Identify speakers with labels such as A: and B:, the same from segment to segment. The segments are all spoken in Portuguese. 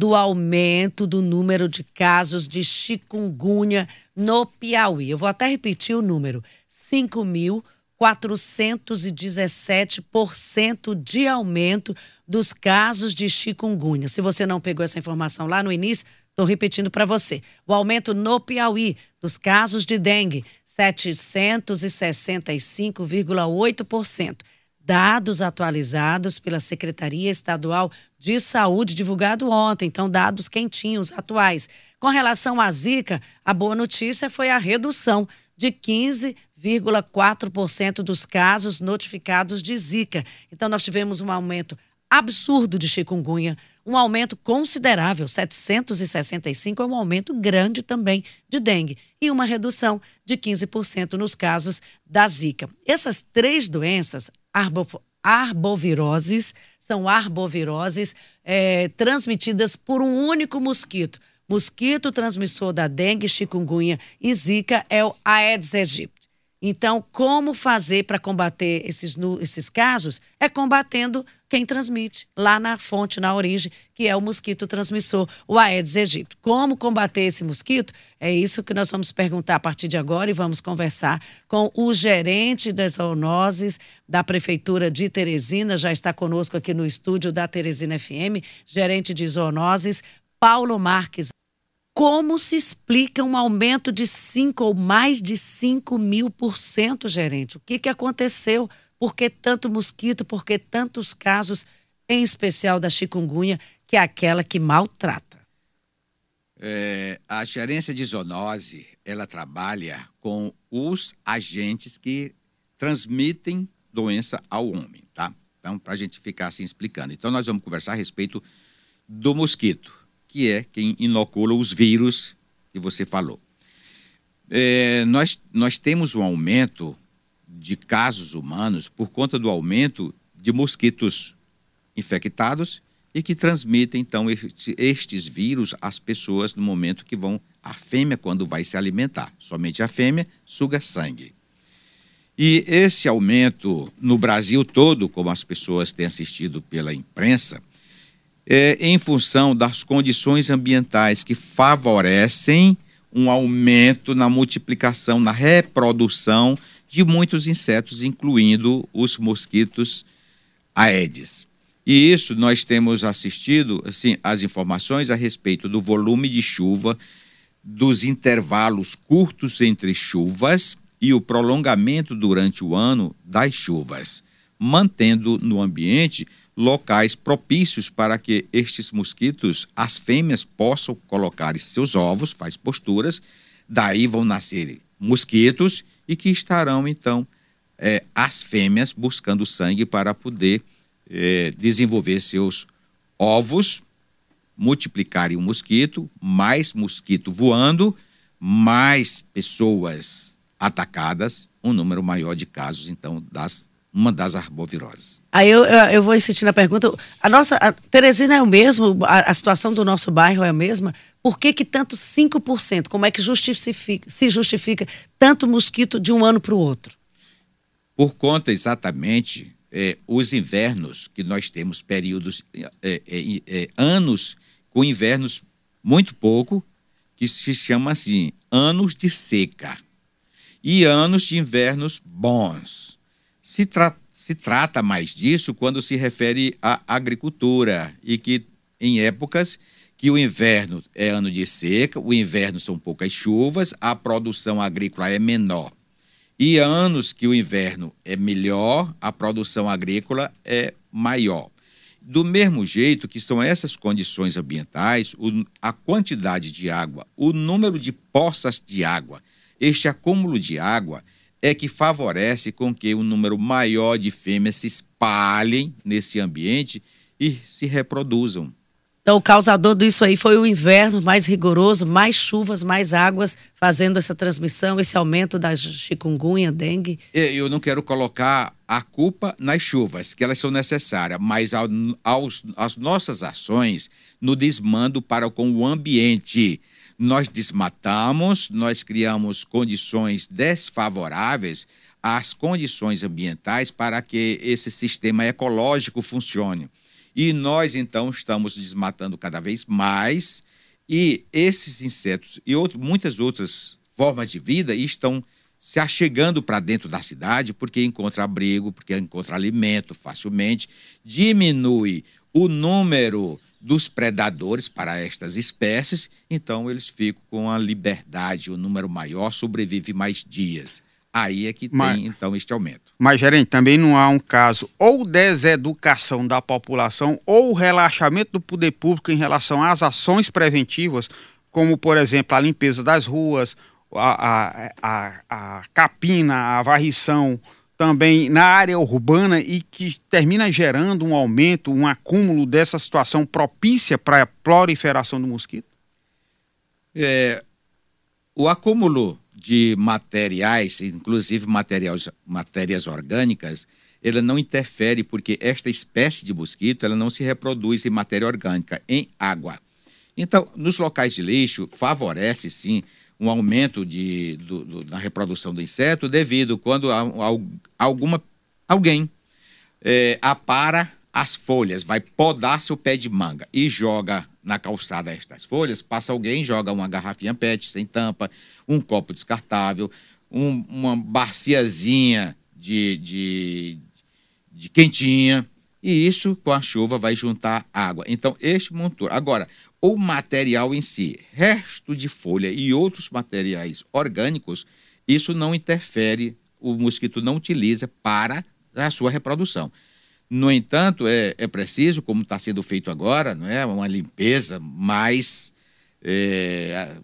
A: do aumento do número de casos de chikungunya no Piauí. Eu vou até repetir o número: 5.417% de aumento dos casos de chikungunya. Se você não pegou essa informação lá no início, estou repetindo para você. O aumento no Piauí dos casos de dengue, 765,8% dados atualizados pela Secretaria Estadual de Saúde, divulgado ontem, então dados quentinhos, atuais. Com relação à Zika, a boa notícia foi a redução de 15,4% dos casos notificados de Zika. Então nós tivemos um aumento absurdo de chikungunya, um aumento considerável, 765 é um aumento grande também de dengue e uma redução de 15% nos casos da Zika. Essas três doenças, arbo, arboviroses, são arboviroses é, transmitidas por um único mosquito. Mosquito transmissor da dengue, chikungunya e zika é o Aedes aegypti. Então, como fazer para combater esses, esses casos? É combatendo quem transmite, lá na fonte, na origem, que é o mosquito transmissor, o Aedes aegypti. Como combater esse mosquito? É isso que nós vamos perguntar a partir de agora e vamos conversar com o gerente das zoonoses da Prefeitura de Teresina, já está conosco aqui no estúdio da Teresina FM, gerente de zoonoses, Paulo Marques como se explica um aumento de 5 ou mais de 5 mil por cento, gerente? O que, que aconteceu? Por que tanto mosquito? Por que tantos casos, em especial da chikungunya, que é aquela que maltrata?
B: É, a gerência de zoonose, ela trabalha com os agentes que transmitem doença ao homem, tá? Então, para a gente ficar assim explicando. Então, nós vamos conversar a respeito do mosquito que é quem inocula os vírus que você falou. É, nós, nós temos um aumento de casos humanos por conta do aumento de mosquitos infectados e que transmitem, então, este, estes vírus às pessoas no momento que vão. A fêmea, quando vai se alimentar. Somente a fêmea suga sangue. E esse aumento no Brasil todo, como as pessoas têm assistido pela imprensa, é, em função das condições ambientais que favorecem um aumento na multiplicação, na reprodução de muitos insetos, incluindo os mosquitos Aedes. E isso nós temos assistido assim, as informações a respeito do volume de chuva, dos intervalos curtos entre chuvas e o prolongamento durante o ano das chuvas, mantendo no ambiente locais propícios para que estes mosquitos, as fêmeas, possam colocar seus ovos, faz posturas, daí vão nascer mosquitos e que estarão, então, é, as fêmeas buscando sangue para poder é, desenvolver seus ovos, multiplicarem o mosquito, mais mosquito voando, mais pessoas atacadas, um número maior de casos, então, das uma das arboviroses.
A: Aí eu, eu vou insistir na pergunta. A nossa a Teresina é o mesmo? A, a, situação do nosso bairro é a mesma? Por que, que tanto 5%? Como é que justifica, se justifica tanto mosquito de um ano para o outro?
B: Por conta exatamente é, os invernos que nós temos períodos, é, é, é anos com invernos muito pouco, que se chama assim, anos de seca. E anos de invernos bons. Se, tra se trata mais disso quando se refere à agricultura e que em épocas que o inverno é ano de seca, o inverno são poucas chuvas, a produção agrícola é menor. E anos que o inverno é melhor, a produção agrícola é maior. Do mesmo jeito que são essas condições ambientais, o, a quantidade de água, o número de poças de água, este acúmulo de água é que favorece com que um número maior de fêmeas se espalhem nesse ambiente e se reproduzam.
A: Então, o causador disso aí foi o inverno mais rigoroso, mais chuvas, mais águas, fazendo essa transmissão, esse aumento da chikungunya, dengue.
B: Eu não quero colocar a culpa nas chuvas, que elas são necessárias, mas ao, aos, as nossas ações no desmando para com o ambiente nós desmatamos, nós criamos condições desfavoráveis às condições ambientais para que esse sistema ecológico funcione. E nós, então, estamos desmatando cada vez mais. E esses insetos e outro, muitas outras formas de vida estão se achegando para dentro da cidade porque encontra abrigo, porque encontra alimento facilmente, diminui o número dos predadores para estas espécies, então eles ficam com a liberdade, o número maior sobrevive mais dias. Aí é que mas, tem, então, este aumento.
C: Mas, gerente, também não há um caso ou deseducação da população ou relaxamento do poder público em relação às ações preventivas, como, por exemplo, a limpeza das ruas, a, a, a, a capina, a varrição, também na área urbana e que termina gerando um aumento, um acúmulo dessa situação propícia para a proliferação do mosquito?
B: É, o acúmulo de materiais, inclusive materiais, matérias orgânicas, ela não interfere porque esta espécie de mosquito ela não se reproduz em matéria orgânica, em água. Então, nos locais de lixo, favorece sim um aumento de, do, do, na reprodução do inseto devido quando a, a, alguma, alguém é, apara as folhas, vai podar seu pé de manga e joga na calçada estas folhas, passa alguém, joga uma garrafinha PET sem tampa, um copo descartável, um, uma baciazinha de, de, de quentinha, e isso com a chuva vai juntar água. Então, este motor. Agora, o material em si, resto de folha e outros materiais orgânicos, isso não interfere, o mosquito não utiliza para a sua reprodução. No entanto, é, é preciso, como está sendo feito agora, não é, uma limpeza mais, é,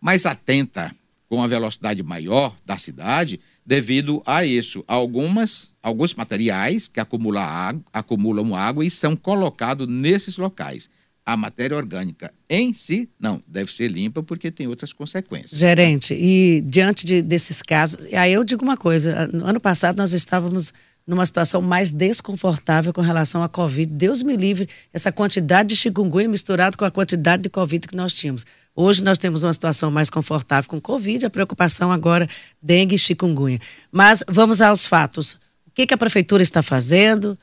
B: mais atenta, com a velocidade maior da cidade, devido a isso. Algumas, alguns materiais que acumulam água, acumulam água e são colocados nesses locais. A matéria orgânica em si, não, deve ser limpa porque tem outras consequências.
A: Gerente, e diante de, desses casos, aí eu digo uma coisa: no ano passado nós estávamos numa situação mais desconfortável com relação à Covid. Deus me livre essa quantidade de chikungunya misturado com a quantidade de Covid que nós tínhamos. Hoje nós temos uma situação mais confortável com Covid, a preocupação agora dengue e chikungunya. Mas vamos aos fatos. Que, que a prefeitura está fazendo,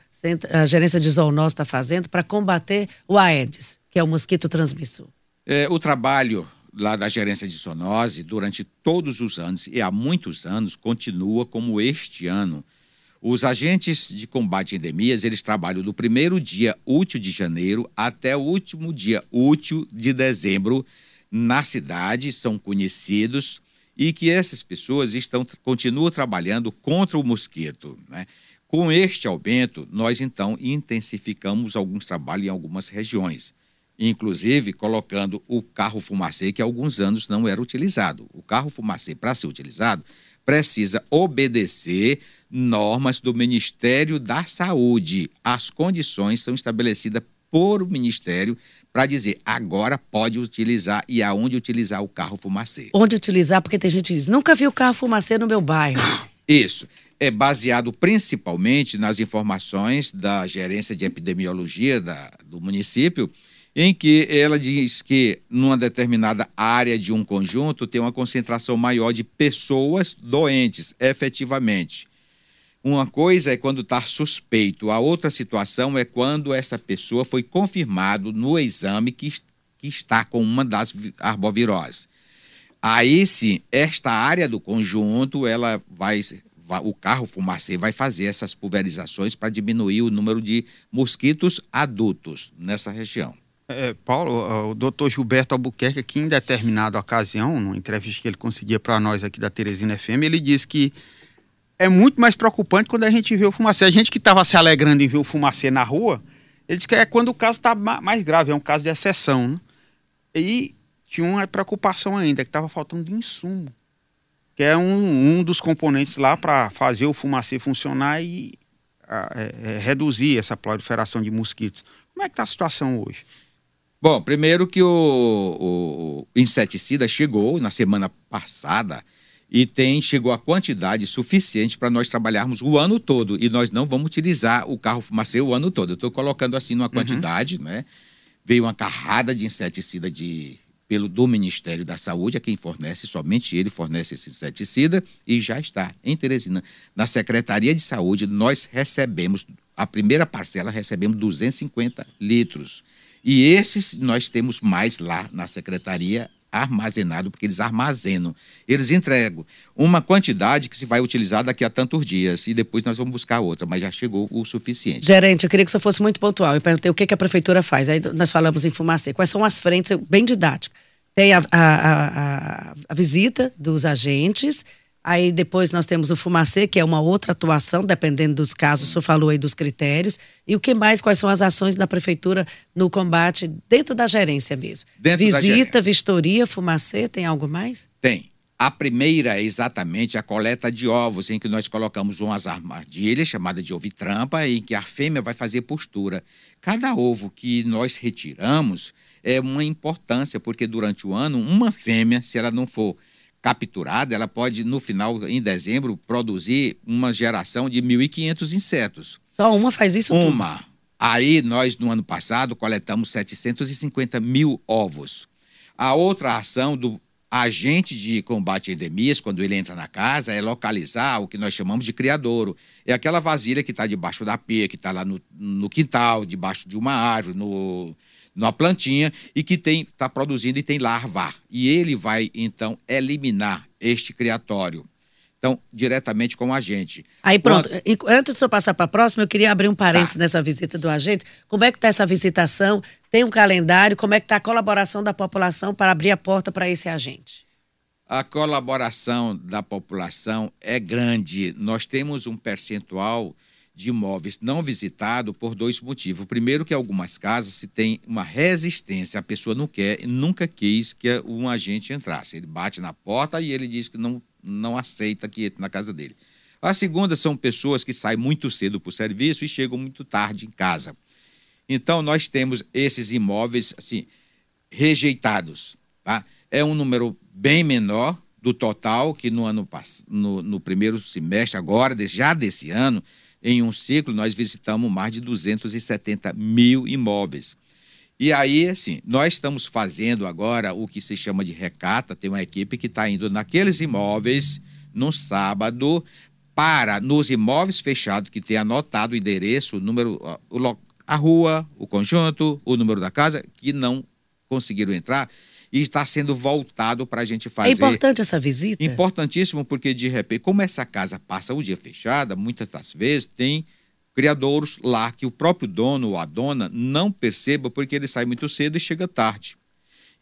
A: a gerência de zoonose está fazendo para combater o Aedes, que é o mosquito transmissor?
B: É, o trabalho lá da gerência de zoonose durante todos os anos e há muitos anos continua como este ano os agentes de combate a endemias, eles trabalham do primeiro dia útil de janeiro até o último dia útil de dezembro na cidade, são conhecidos e que essas pessoas estão continuam trabalhando contra o mosquito, né? Com este aumento, nós então intensificamos alguns trabalhos em algumas regiões, inclusive colocando o carro fumacê que há alguns anos não era utilizado. O carro fumacê para ser utilizado precisa obedecer normas do Ministério da Saúde. As condições são estabelecidas por o Ministério para dizer agora pode utilizar e aonde utilizar o carro fumacê.
A: Onde utilizar, porque tem gente que diz, nunca vi o carro fumacê no meu bairro.
B: Isso. É baseado principalmente nas informações da gerência de epidemiologia da, do município, em que ela diz que numa determinada área de um conjunto tem uma concentração maior de pessoas doentes, efetivamente. Uma coisa é quando está suspeito, a outra situação é quando essa pessoa foi confirmado no exame que, que está com uma das arboviroses. Aí sim, esta área do conjunto, ela vai, vai o carro fumacê vai fazer essas pulverizações para diminuir o número de mosquitos adultos nessa região.
C: É, Paulo, o doutor Gilberto Albuquerque, aqui em determinada ocasião, numa entrevista que ele conseguia para nós aqui da Teresina FM, ele disse que é muito mais preocupante quando a gente vê o fumacê. A gente que estava se alegrando em ver o fumacê na rua, ele disse que é quando o caso está mais grave, é um caso de exceção. Né? E tinha uma preocupação ainda, que estava faltando insumo, que é um, um dos componentes lá para fazer o fumacê funcionar e a, é, é, reduzir essa proliferação de mosquitos. Como é que está a situação hoje?
B: Bom, primeiro que o, o inseticida chegou na semana passada e tem chegou a quantidade suficiente para nós trabalharmos o ano todo e nós não vamos utilizar o carro fumacê o ano todo. Eu estou colocando assim numa uhum. quantidade, uhum. né? Veio uma carrada de inseticida de pelo do Ministério da Saúde, a quem fornece, somente ele fornece esse inseticida e já está em Teresina. Na Secretaria de Saúde, nós recebemos a primeira parcela recebemos 250 litros. E esses nós temos mais lá na secretaria armazenado, porque eles armazenam. Eles entregam uma quantidade que se vai utilizar daqui a tantos dias e depois nós vamos buscar outra, mas já chegou o suficiente.
A: Gerente, eu queria que você fosse muito pontual. Eu perguntei o que, que a prefeitura faz. Aí nós falamos em fumacê. Quais são as frentes, bem didático. Tem a, a, a, a visita dos agentes, Aí depois nós temos o Fumacê, que é uma outra atuação, dependendo dos casos, o senhor falou aí dos critérios. E o que mais, quais são as ações da prefeitura no combate dentro da gerência mesmo?
B: Dentro
A: Visita, vistoria, Fumacê, tem algo mais?
B: Tem. A primeira é exatamente a coleta de ovos, em que nós colocamos umas armadilhas chamadas de ovitrampa, em que a fêmea vai fazer postura. Cada ovo que nós retiramos é uma importância, porque durante o ano, uma fêmea, se ela não for capturada, ela pode, no final, em dezembro, produzir uma geração de 1.500 insetos.
A: Só uma faz isso
B: Uma. Tudo. Aí, nós, no ano passado, coletamos 750 mil ovos. A outra ação do agente de combate a endemias, quando ele entra na casa, é localizar o que nós chamamos de criadouro. É aquela vasilha que está debaixo da pia, que está lá no, no quintal, debaixo de uma árvore, no, numa plantinha e que tem está produzindo e tem larva. E ele vai então eliminar este criatório. Então, diretamente com o agente.
A: Aí pronto, Quando... antes de eu passar para a próxima, eu queria abrir um parênteses tá. nessa visita do agente. Como é que está essa visitação? Tem um calendário? Como é que está a colaboração da população para abrir a porta para esse agente?
B: A colaboração da população é grande. Nós temos um percentual de imóveis não visitados por dois motivos. Primeiro que algumas casas se tem uma resistência, a pessoa não quer e nunca quis que um agente entrasse. Ele bate na porta e ele diz que não, não aceita que entre na casa dele. A segunda são pessoas que saem muito cedo para o serviço e chegam muito tarde em casa. Então, nós temos esses imóveis assim, rejeitados. Tá? É um número bem menor do total que no ano no, no primeiro semestre, agora, já desse ano, em um ciclo, nós visitamos mais de 270 mil imóveis. E aí, assim, nós estamos fazendo agora o que se chama de recata. Tem uma equipe que está indo naqueles imóveis no sábado para, nos imóveis fechados, que tem anotado o endereço, o número, a rua, o conjunto, o número da casa, que não conseguiram entrar e está sendo voltado para a gente fazer.
A: É importante essa visita?
B: Importantíssimo, porque de repente, como essa casa passa o dia fechada, muitas das vezes tem criadouros lá que o próprio dono ou a dona não perceba porque ele sai muito cedo e chega tarde.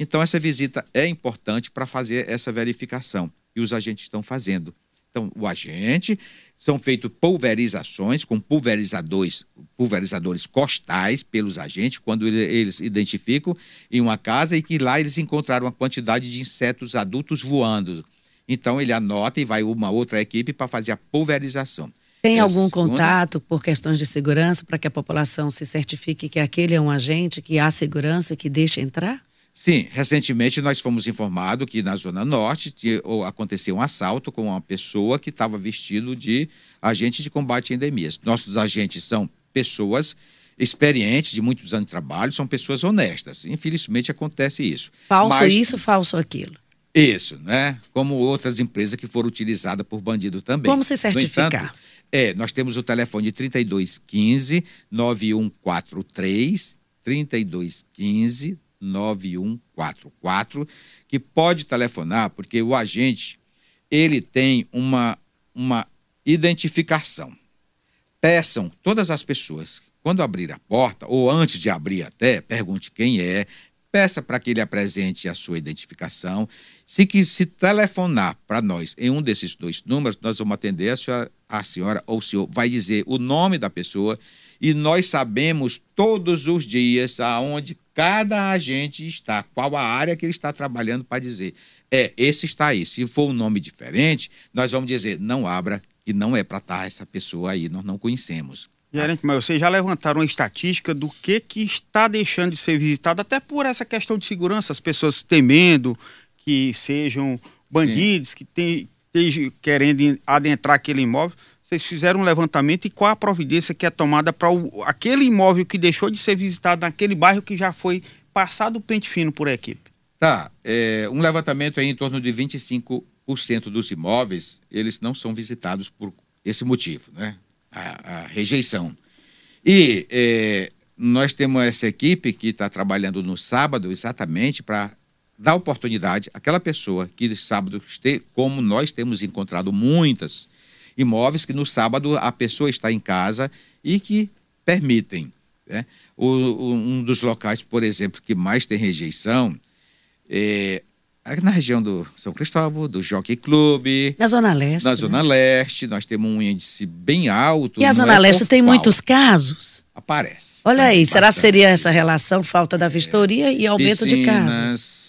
B: Então, essa visita é importante para fazer essa verificação e os agentes estão fazendo. Então, o agente, são feitas pulverizações com pulverizadores, pulverizadores costais pelos agentes, quando eles identificam em uma casa e que lá eles encontraram uma quantidade de insetos adultos voando. Então, ele anota e vai uma outra equipe para fazer a pulverização.
A: Tem Essa algum segunda... contato por questões de segurança para que a população se certifique que aquele é um agente, que há segurança, que deixa entrar?
B: Sim, recentemente nós fomos informados que na Zona Norte aconteceu um assalto com uma pessoa que estava vestido de agente de combate a endemias. Nossos agentes são pessoas experientes, de muitos anos de trabalho, são pessoas honestas. Infelizmente acontece isso.
A: Falso Mas, isso, falso aquilo.
B: Isso, né? Como outras empresas que foram utilizadas por bandidos também.
A: Como se certificar?
B: Entanto, é, nós temos o telefone de 3215 9143 3215 9144, que pode telefonar, porque o agente ele tem uma, uma identificação. Peçam todas as pessoas, quando abrir a porta, ou antes de abrir até, pergunte quem é, peça para que ele apresente a sua identificação. Se que se telefonar para nós em um desses dois números, nós vamos atender a senhora, a senhora ou o senhor vai dizer o nome da pessoa e nós sabemos todos os dias aonde cada agente está, qual a área que ele está trabalhando para dizer, é, esse está aí. Se for um nome diferente, nós vamos dizer, não abra, que não é para estar tá essa pessoa aí, nós não conhecemos.
C: Gerente, mas vocês já levantaram uma estatística do que, que está deixando de ser visitado, até por essa questão de segurança, as pessoas temendo que sejam bandidos, Sim. que estejam querendo adentrar aquele imóvel. Vocês fizeram um levantamento e qual a providência que é tomada para aquele imóvel que deixou de ser visitado naquele bairro que já foi passado o pente fino por equipe?
B: Tá, é, um levantamento aí em torno de 25% dos imóveis, eles não são visitados por esse motivo, né? A, a rejeição. E é, nós temos essa equipe que está trabalhando no sábado exatamente para dar oportunidade àquela pessoa que sábado, como nós temos encontrado muitas imóveis que no sábado a pessoa está em casa e que permitem. Né? O, um dos locais, por exemplo, que mais tem rejeição é na região do São Cristóvão, do Jockey Club.
A: Na Zona Leste.
B: Na né? Zona Leste, nós temos um índice bem alto.
A: E a Zona é Leste tem falta. muitos casos?
B: Aparece.
A: Olha aí, será que seria essa relação, falta da vistoria é. e aumento
B: piscinas,
A: de casos?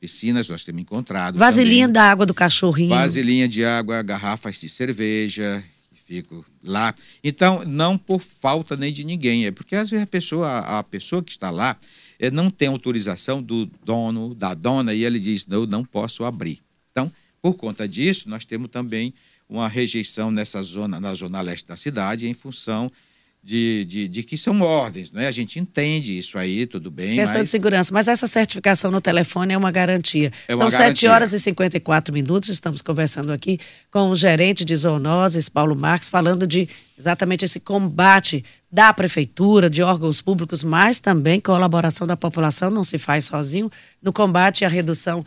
B: Piscinas nós temos encontrado.
A: Vasilhinha da água do cachorrinho.
B: Vasilhinha de água, garrafas de cerveja, fico lá. Então, não por falta nem de ninguém, é porque às vezes a pessoa, a pessoa que está lá é, não tem autorização do dono, da dona, e ele diz, não, eu não posso abrir. Então, por conta disso, nós temos também uma rejeição nessa zona, na zona leste da cidade, em função de, de, de, que são ordens, né? A gente entende isso aí, tudo bem.
A: Questão
B: mas...
A: de segurança, mas essa certificação no telefone é uma garantia. É uma São garantia. 7 horas e 54 minutos, estamos conversando aqui com o gerente de zoonoses, Paulo Marques, falando de exatamente esse combate da prefeitura, de órgãos públicos, mas também colaboração da população, não se faz sozinho, no combate à redução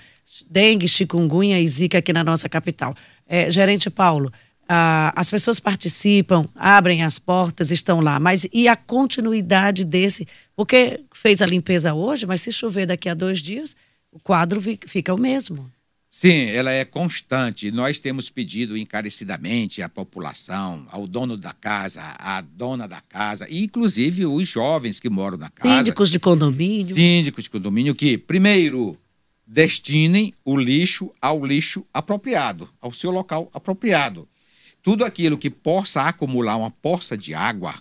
A: dengue, chikungunya e zika aqui na nossa capital. É, gerente Paulo, ah, as pessoas participam, abrem as portas, estão lá. Mas e a continuidade desse? Porque fez a limpeza hoje, mas se chover daqui a dois dias, o quadro fica o mesmo.
B: Sim, ela é constante. Nós temos pedido encarecidamente à população, ao dono da casa, à dona da casa, e inclusive os jovens que moram na casa.
A: Síndicos de condomínio.
B: Síndicos de condomínio que, primeiro, destinem o lixo ao lixo apropriado, ao seu local apropriado. Tudo aquilo que possa acumular uma poça de água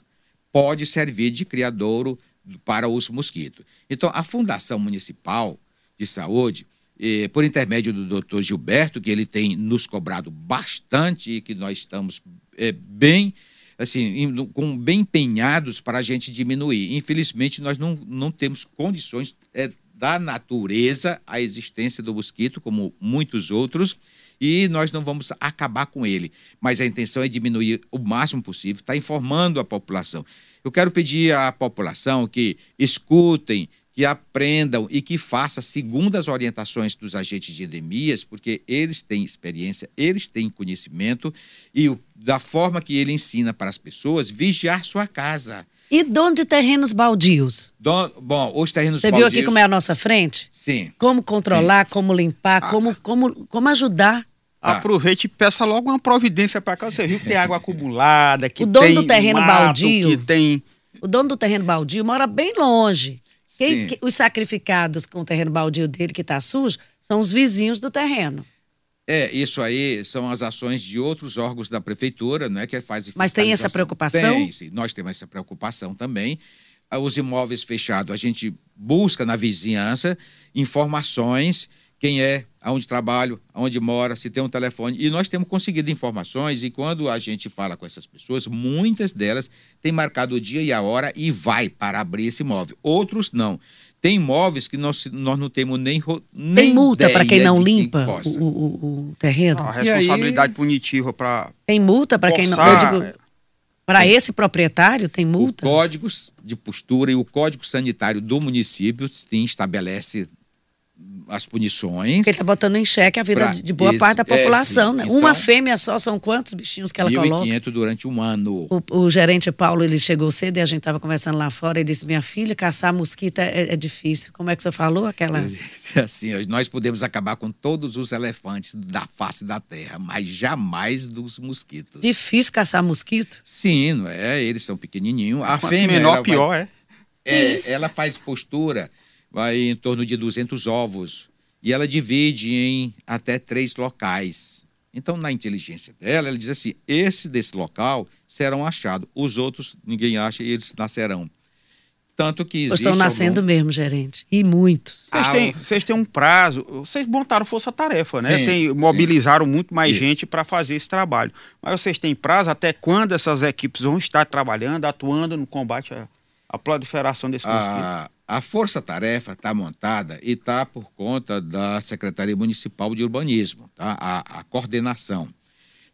B: pode servir de criadouro para os mosquitos. Então, a Fundação Municipal de Saúde, eh, por intermédio do doutor Gilberto, que ele tem nos cobrado bastante e que nós estamos eh, bem assim, com bem empenhados para a gente diminuir. Infelizmente, nós não, não temos condições é, da natureza a existência do mosquito, como muitos outros, e nós não vamos acabar com ele. Mas a intenção é diminuir o máximo possível, está informando a população. Eu quero pedir à população que escutem, que aprendam e que façam segundo as orientações dos agentes de endemias, porque eles têm experiência, eles têm conhecimento e da forma que ele ensina para as pessoas, vigiar sua casa.
A: E dono de terrenos baldios?
B: Don, bom, os terrenos
A: Você
B: baldios...
A: viu aqui como é a nossa frente?
B: Sim.
A: Como controlar, Sim. como limpar, ah. como, como, como ajudar
C: ah. Aproveite e peça logo uma providência para cá. Você viu que tem água acumulada, que
A: o dono
C: tem
A: do terreno
C: mato,
A: baldio,
C: que tem.
A: O dono do terreno baldio mora bem longe. Quem, que, os sacrificados com o terreno baldio dele que está sujo são os vizinhos do terreno.
B: É, isso aí são as ações de outros órgãos da prefeitura, né, que faz
A: Mas tem essa preocupação?
B: Tem, sim, nós temos essa preocupação também. Ah, os imóveis fechados, a gente busca na vizinhança informações quem é, aonde trabalha, aonde mora, se tem um telefone. E nós temos conseguido informações e quando a gente fala com essas pessoas, muitas delas têm marcado o dia e a hora e vai para abrir esse imóvel. Outros não. Tem imóveis que nós, nós não temos nem nem
A: Tem multa para quem não limpa o, o, o, terreno?
C: a responsabilidade aí... punitiva para
A: Tem multa para quem não... Digo, para esse proprietário tem multa?
B: O Código de Postura e o Código Sanitário do município sim, estabelece as punições.
A: Porque ele está botando em xeque a vida pra, de boa parte da população, é, né? Então, Uma fêmea só, são quantos bichinhos que ela 1, coloca?
B: 1.500 durante um ano.
A: O, o, gerente Paulo, ele chegou cedo e a gente estava conversando lá fora e disse, minha filha, caçar mosquito é, é, difícil. Como é que você falou? Aquela...
B: Assim, nós podemos acabar com todos os elefantes da face da terra, mas jamais dos mosquitos.
A: Difícil caçar mosquito?
B: Sim, não é? Eles são pequenininhos. A Quanto fêmea...
C: menor, pior, vai...
B: é? é? Ela faz postura vai em torno de 200 ovos. E ela divide em até três locais. Então, na inteligência dela, ela diz assim: esse desse local serão achados, os outros ninguém acha e eles nascerão. Tanto que existe.
A: Estão nascendo algum... mesmo, gerente. E muitos.
C: Vocês, ah, têm, vocês têm um prazo. Vocês montaram força-tarefa, né? Sim, Tem, mobilizaram sim. muito mais Isso. gente para fazer esse trabalho. Mas vocês têm prazo até quando essas equipes vão estar trabalhando, atuando no combate à, à proliferação desse mosquito?
B: Ah, a força-tarefa está montada e está por conta da Secretaria Municipal de Urbanismo, tá? a, a coordenação.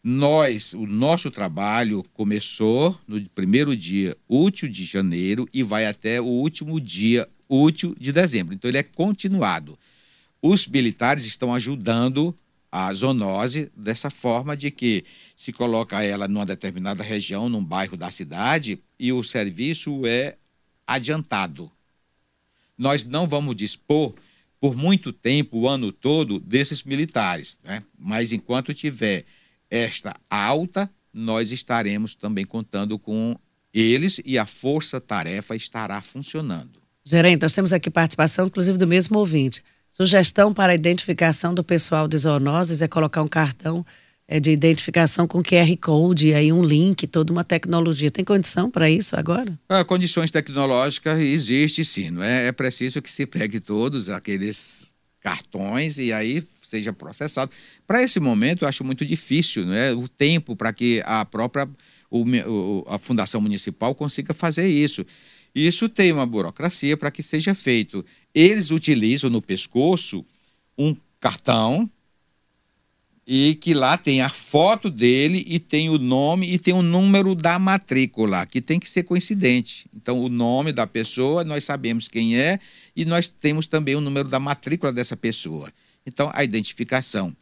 B: Nós, o nosso trabalho começou no primeiro dia útil de janeiro e vai até o último dia útil de dezembro. Então, ele é continuado. Os militares estão ajudando a zoonose dessa forma de que se coloca ela numa determinada região, num bairro da cidade, e o serviço é adiantado. Nós não vamos dispor por muito tempo, o ano todo, desses militares, né? mas enquanto tiver esta alta, nós estaremos também contando com eles e a força-tarefa estará funcionando.
A: Gerente, nós temos aqui participação, inclusive, do mesmo ouvinte. Sugestão para a identificação do pessoal de zoonoses é colocar um cartão é, de identificação com QR Code, aí um link, toda uma tecnologia. Tem condição para isso agora?
B: Ah, condições tecnológicas existe sim, não é? É preciso que se pegue todos aqueles cartões e aí seja processado. Para esse momento, eu acho muito difícil, não é? O tempo para que a própria o, a Fundação Municipal consiga fazer isso. Isso tem uma burocracia para que seja feito. Eles utilizam no pescoço um cartão e que lá tem a foto dele e tem o nome e tem o número da matrícula, que tem que ser coincidente. Então, o nome da pessoa, nós sabemos quem é e nós temos também o número da matrícula dessa pessoa. Então, a identificação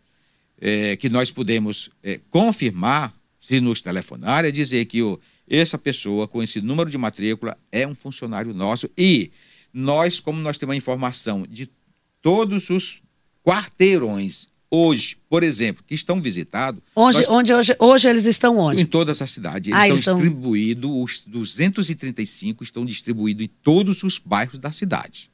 B: é, que nós podemos é, confirmar, se nos telefonar, é dizer que o, essa pessoa com esse número de matrícula é um funcionário nosso e nós, como nós temos a informação de todos os quarteirões hoje, por exemplo, que estão visitados.
A: Onde,
B: nós...
A: onde hoje, hoje eles estão onde?
B: Em todas as cidades. Eles ah, estão, estão distribuídos, os 235 estão distribuídos em todos os bairros da cidade.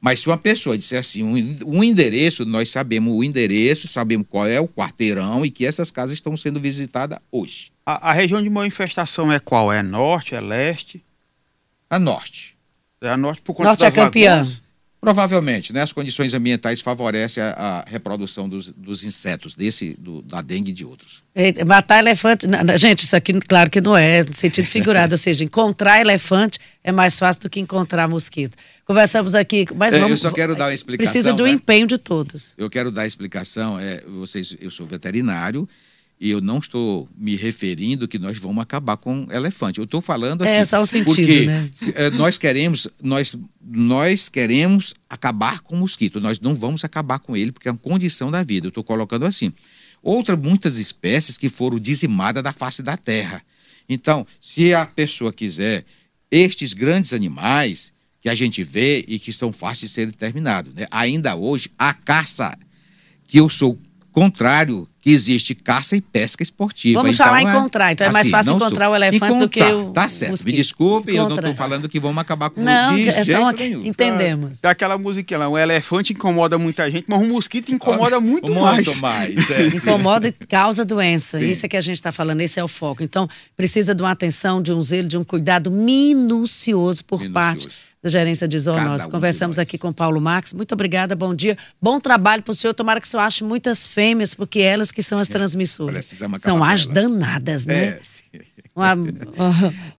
B: Mas se uma pessoa disser assim, um, um endereço, nós sabemos o endereço, sabemos qual é o quarteirão e que essas casas estão sendo visitadas hoje.
C: A, a região de maior infestação é qual? É norte, é leste?
B: A norte.
C: É a norte por conta
A: Norte é campeã.
B: Lagoas. Provavelmente, né? As condições ambientais favorecem a, a reprodução dos, dos, insetos, desse, do, da dengue e de outros.
A: matar elefante. Gente, isso aqui, claro que não é no sentido figurado, ou seja, encontrar elefante é mais fácil do que encontrar mosquito. Conversamos aqui, mas
B: é,
A: vamos.
B: Eu só quero dar uma explicação.
A: Precisa do
B: né?
A: empenho de todos.
B: Eu quero dar a explicação. É, vocês, eu sou veterinário e eu não estou me referindo que nós vamos acabar com elefante. Eu estou falando é, assim.
A: É, só o sentido,
B: porque
A: né?
B: É, nós queremos, nós, nós queremos acabar com o mosquito. Nós não vamos acabar com ele, porque é uma condição da vida. Eu estou colocando assim. Outras muitas espécies que foram dizimadas da face da terra. Então, se a pessoa quiser estes grandes animais que a gente vê e que são fáceis de serem terminados, né? ainda hoje, a caça que eu sou contrário que existe caça e pesca esportiva.
A: Vamos
B: então,
A: falar é, encontrar. Então é mais assim, fácil encontrar sou. o elefante
B: encontrar,
A: do que o.
B: Tá certo.
A: Mosquito.
B: Me desculpe, eu não estou falando que vamos acabar com
A: não,
B: o de
A: é
B: jeito
A: uma...
B: nenhum.
A: Entendemos.
C: É aquela musiquinha lá, um elefante incomoda muita gente, mas um mosquito incomoda muito,
B: muito
C: mais.
B: mais é,
A: incomoda e causa doença. Sim. Isso é que a gente está falando, esse é o foco. Então, precisa de uma atenção, de um zelo, de um cuidado minucioso por minucioso. parte da gerência de zoonose. Um Conversamos aqui com Paulo Marques. Muito obrigada, bom dia. Bom trabalho para o senhor. Tomara que o senhor ache muitas fêmeas, porque elas que são as é, transmissoras. São as danadas, né?
B: É, sim.
A: Uma,